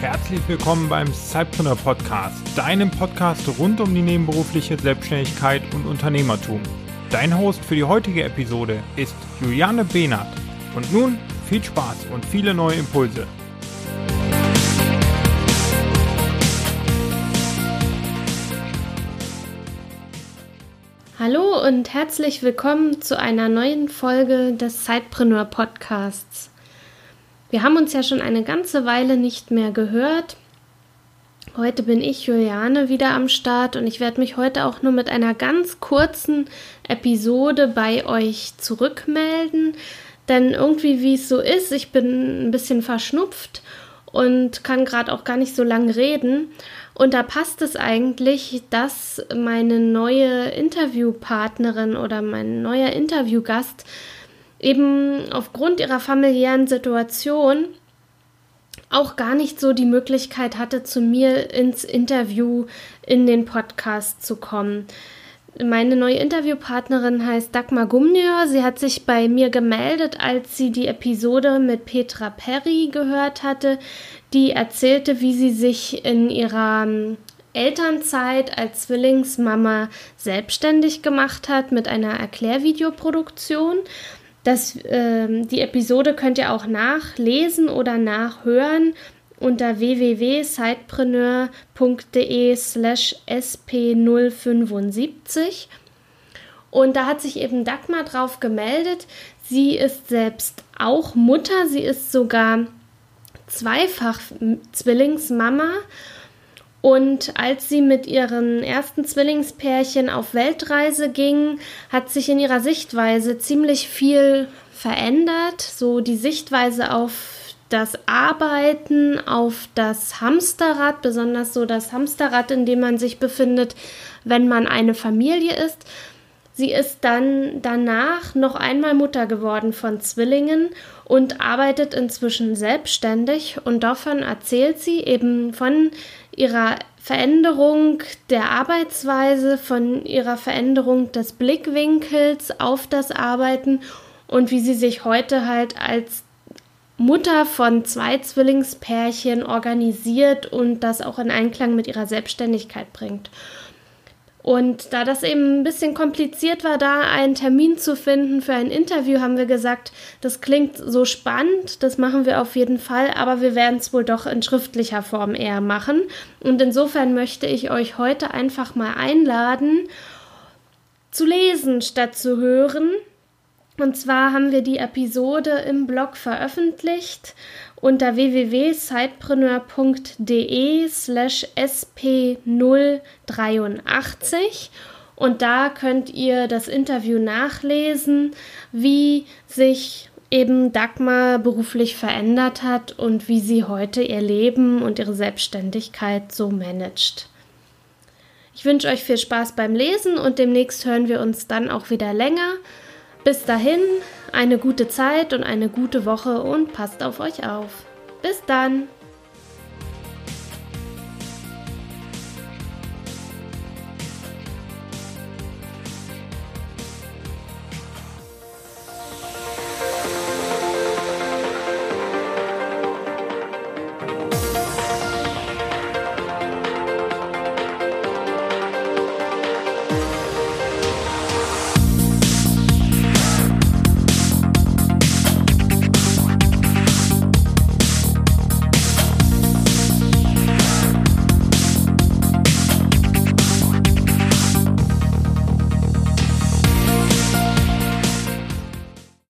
Herzlich willkommen beim Cypreneur Podcast, deinem Podcast rund um die nebenberufliche Selbstständigkeit und Unternehmertum. Dein Host für die heutige Episode ist Juliane Behnert. Und nun viel Spaß und viele neue Impulse. Hallo und herzlich willkommen zu einer neuen Folge des Sidepreneur Podcasts. Wir haben uns ja schon eine ganze Weile nicht mehr gehört. Heute bin ich, Juliane, wieder am Start und ich werde mich heute auch nur mit einer ganz kurzen Episode bei euch zurückmelden. Denn irgendwie, wie es so ist, ich bin ein bisschen verschnupft und kann gerade auch gar nicht so lange reden. Und da passt es eigentlich, dass meine neue Interviewpartnerin oder mein neuer Interviewgast eben aufgrund ihrer familiären Situation auch gar nicht so die Möglichkeit hatte, zu mir ins Interview in den Podcast zu kommen. Meine neue Interviewpartnerin heißt Dagmar Gumnier. Sie hat sich bei mir gemeldet, als sie die Episode mit Petra Perry gehört hatte, die erzählte, wie sie sich in ihrer ähm, Elternzeit als Zwillingsmama selbstständig gemacht hat mit einer Erklärvideoproduktion. Das, äh, die Episode könnt ihr auch nachlesen oder nachhören unter www.sidepreneur.de slash sp075. Und da hat sich eben Dagmar drauf gemeldet. Sie ist selbst auch Mutter. Sie ist sogar zweifach Zwillingsmama. Und als sie mit ihren ersten Zwillingspärchen auf Weltreise ging, hat sich in ihrer Sichtweise ziemlich viel verändert. So die Sichtweise auf das Arbeiten auf das Hamsterrad, besonders so das Hamsterrad, in dem man sich befindet, wenn man eine Familie ist. Sie ist dann danach noch einmal Mutter geworden von Zwillingen und arbeitet inzwischen selbstständig und davon erzählt sie eben von ihrer Veränderung der Arbeitsweise, von ihrer Veränderung des Blickwinkels auf das Arbeiten und wie sie sich heute halt als Mutter von zwei Zwillingspärchen organisiert und das auch in Einklang mit ihrer Selbstständigkeit bringt. Und da das eben ein bisschen kompliziert war, da einen Termin zu finden für ein Interview, haben wir gesagt, das klingt so spannend, das machen wir auf jeden Fall, aber wir werden es wohl doch in schriftlicher Form eher machen. Und insofern möchte ich euch heute einfach mal einladen, zu lesen statt zu hören und zwar haben wir die Episode im Blog veröffentlicht unter www.sidepreneur.de slash sp083 und da könnt ihr das Interview nachlesen, wie sich eben Dagmar beruflich verändert hat und wie sie heute ihr Leben und ihre Selbstständigkeit so managt. Ich wünsche euch viel Spaß beim Lesen und demnächst hören wir uns dann auch wieder länger. Bis dahin, eine gute Zeit und eine gute Woche und passt auf euch auf. Bis dann!